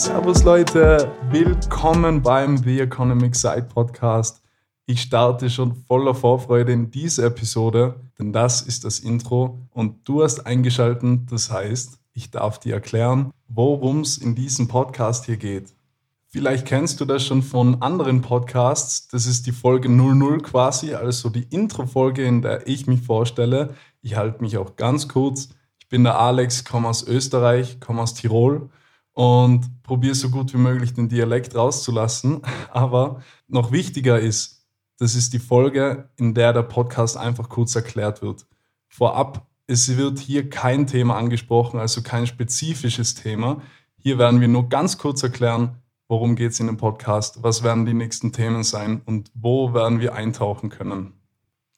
Servus Leute, willkommen beim The Economic Side Podcast. Ich starte schon voller Vorfreude in diese Episode, denn das ist das Intro und du hast eingeschaltet, das heißt, ich darf dir erklären, worum es in diesem Podcast hier geht. Vielleicht kennst du das schon von anderen Podcasts. Das ist die Folge 00 quasi, also die Intro-Folge, in der ich mich vorstelle. Ich halte mich auch ganz kurz. Ich bin der Alex, komme aus Österreich, komme aus Tirol und probiere so gut wie möglich den Dialekt rauszulassen. Aber noch wichtiger ist, das ist die Folge, in der der Podcast einfach kurz erklärt wird. Vorab, es wird hier kein Thema angesprochen, also kein spezifisches Thema. Hier werden wir nur ganz kurz erklären, worum geht es in dem Podcast, was werden die nächsten Themen sein und wo werden wir eintauchen können.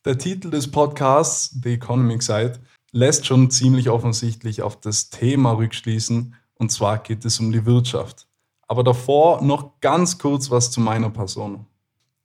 Der Titel des Podcasts, The Economic Side, lässt schon ziemlich offensichtlich auf das Thema rückschließen, und zwar geht es um die Wirtschaft. Aber davor noch ganz kurz was zu meiner Person.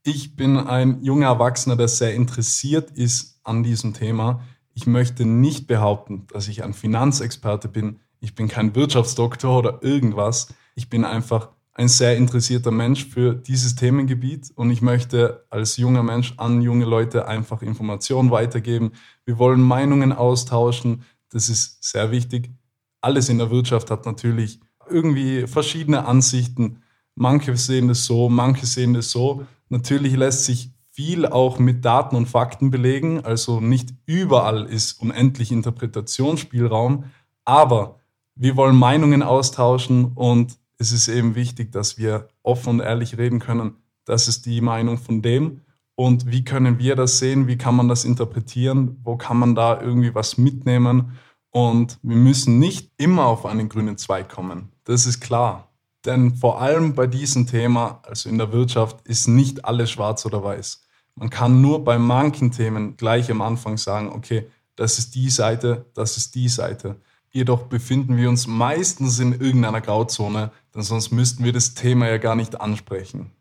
Ich bin ein junger Erwachsener, der sehr interessiert ist an diesem Thema. Ich möchte nicht behaupten, dass ich ein Finanzexperte bin. Ich bin kein Wirtschaftsdoktor oder irgendwas. Ich bin einfach ein sehr interessierter Mensch für dieses Themengebiet und ich möchte als junger Mensch an junge Leute einfach Informationen weitergeben. Wir wollen Meinungen austauschen. Das ist sehr wichtig alles in der Wirtschaft hat natürlich irgendwie verschiedene Ansichten. Manche sehen es so, manche sehen es so. Natürlich lässt sich viel auch mit Daten und Fakten belegen. Also nicht überall ist unendlich Interpretationsspielraum. Aber wir wollen Meinungen austauschen und es ist eben wichtig, dass wir offen und ehrlich reden können. Das ist die Meinung von dem. Und wie können wir das sehen? Wie kann man das interpretieren? Wo kann man da irgendwie was mitnehmen? Und wir müssen nicht immer auf einen grünen Zweig kommen. Das ist klar. Denn vor allem bei diesem Thema, also in der Wirtschaft, ist nicht alles schwarz oder weiß. Man kann nur bei manchen Themen gleich am Anfang sagen, okay, das ist die Seite, das ist die Seite. Jedoch befinden wir uns meistens in irgendeiner Grauzone, denn sonst müssten wir das Thema ja gar nicht ansprechen.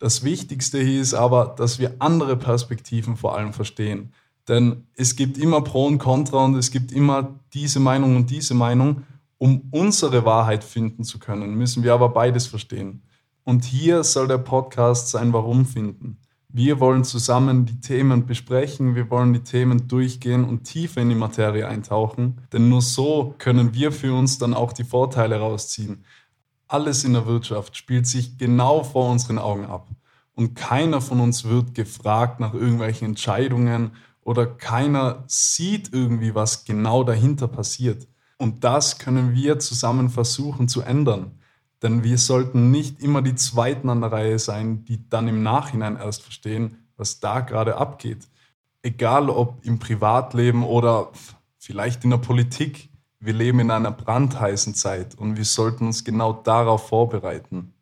Das Wichtigste hier ist aber, dass wir andere Perspektiven vor allem verstehen. Denn es gibt immer Pro und Contra und es gibt immer diese Meinung und diese Meinung. Um unsere Wahrheit finden zu können, müssen wir aber beides verstehen. Und hier soll der Podcast sein Warum finden. Wir wollen zusammen die Themen besprechen, wir wollen die Themen durchgehen und tiefer in die Materie eintauchen, denn nur so können wir für uns dann auch die Vorteile rausziehen. Alles in der Wirtschaft spielt sich genau vor unseren Augen ab und keiner von uns wird gefragt nach irgendwelchen Entscheidungen oder keiner sieht irgendwie, was genau dahinter passiert. Und das können wir zusammen versuchen zu ändern. Denn wir sollten nicht immer die Zweiten an der Reihe sein, die dann im Nachhinein erst verstehen, was da gerade abgeht. Egal ob im Privatleben oder vielleicht in der Politik. Wir leben in einer brandheißen Zeit und wir sollten uns genau darauf vorbereiten.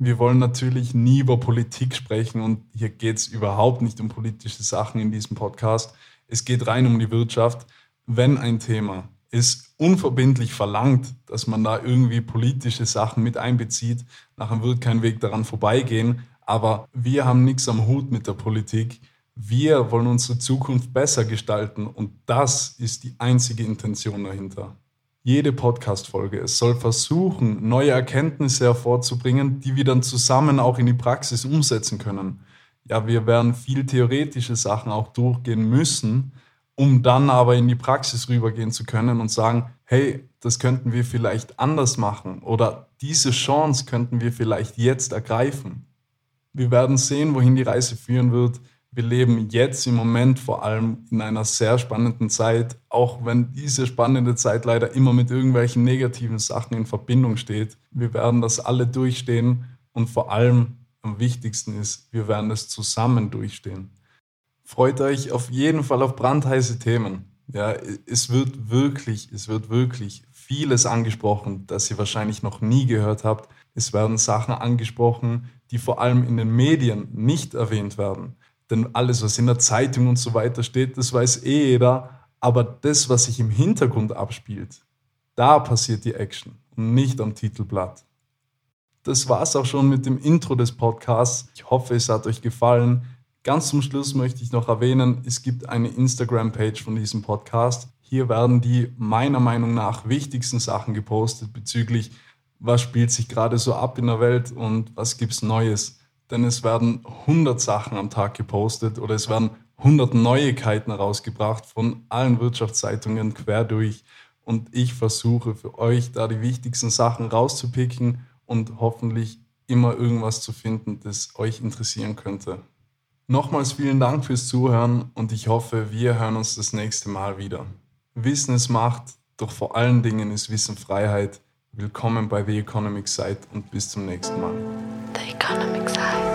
Wir wollen natürlich nie über Politik sprechen und hier geht es überhaupt nicht um politische Sachen in diesem Podcast. Es geht rein um die Wirtschaft. Wenn ein Thema es unverbindlich verlangt, dass man da irgendwie politische Sachen mit einbezieht, nachher wird kein Weg daran vorbeigehen. Aber wir haben nichts am Hut mit der Politik. Wir wollen unsere Zukunft besser gestalten und das ist die einzige Intention dahinter jede Podcast-Folge. Es soll versuchen, neue Erkenntnisse hervorzubringen, die wir dann zusammen auch in die Praxis umsetzen können. Ja, wir werden viel theoretische Sachen auch durchgehen müssen, um dann aber in die Praxis rübergehen zu können und sagen, hey, das könnten wir vielleicht anders machen oder diese Chance könnten wir vielleicht jetzt ergreifen. Wir werden sehen, wohin die Reise führen wird wir leben jetzt im Moment vor allem in einer sehr spannenden Zeit, auch wenn diese spannende Zeit leider immer mit irgendwelchen negativen Sachen in Verbindung steht. Wir werden das alle durchstehen und vor allem am wichtigsten ist, wir werden es zusammen durchstehen. Freut euch auf jeden Fall auf brandheiße Themen. Ja, es wird wirklich, es wird wirklich vieles angesprochen, das ihr wahrscheinlich noch nie gehört habt. Es werden Sachen angesprochen, die vor allem in den Medien nicht erwähnt werden. Denn alles, was in der Zeitung und so weiter steht, das weiß eh jeder. Aber das, was sich im Hintergrund abspielt, da passiert die Action und nicht am Titelblatt. Das war es auch schon mit dem Intro des Podcasts. Ich hoffe, es hat euch gefallen. Ganz zum Schluss möchte ich noch erwähnen, es gibt eine Instagram-Page von diesem Podcast. Hier werden die meiner Meinung nach wichtigsten Sachen gepostet bezüglich was spielt sich gerade so ab in der Welt und was gibt es Neues. Denn es werden 100 Sachen am Tag gepostet oder es werden 100 Neuigkeiten herausgebracht von allen Wirtschaftszeitungen quer durch. Und ich versuche für euch da die wichtigsten Sachen rauszupicken und hoffentlich immer irgendwas zu finden, das euch interessieren könnte. Nochmals vielen Dank fürs Zuhören und ich hoffe, wir hören uns das nächste Mal wieder. Wissen ist Macht, doch vor allen Dingen ist Wissen Freiheit. Willkommen bei The Economic Side und bis zum nächsten Mal. Economic Side.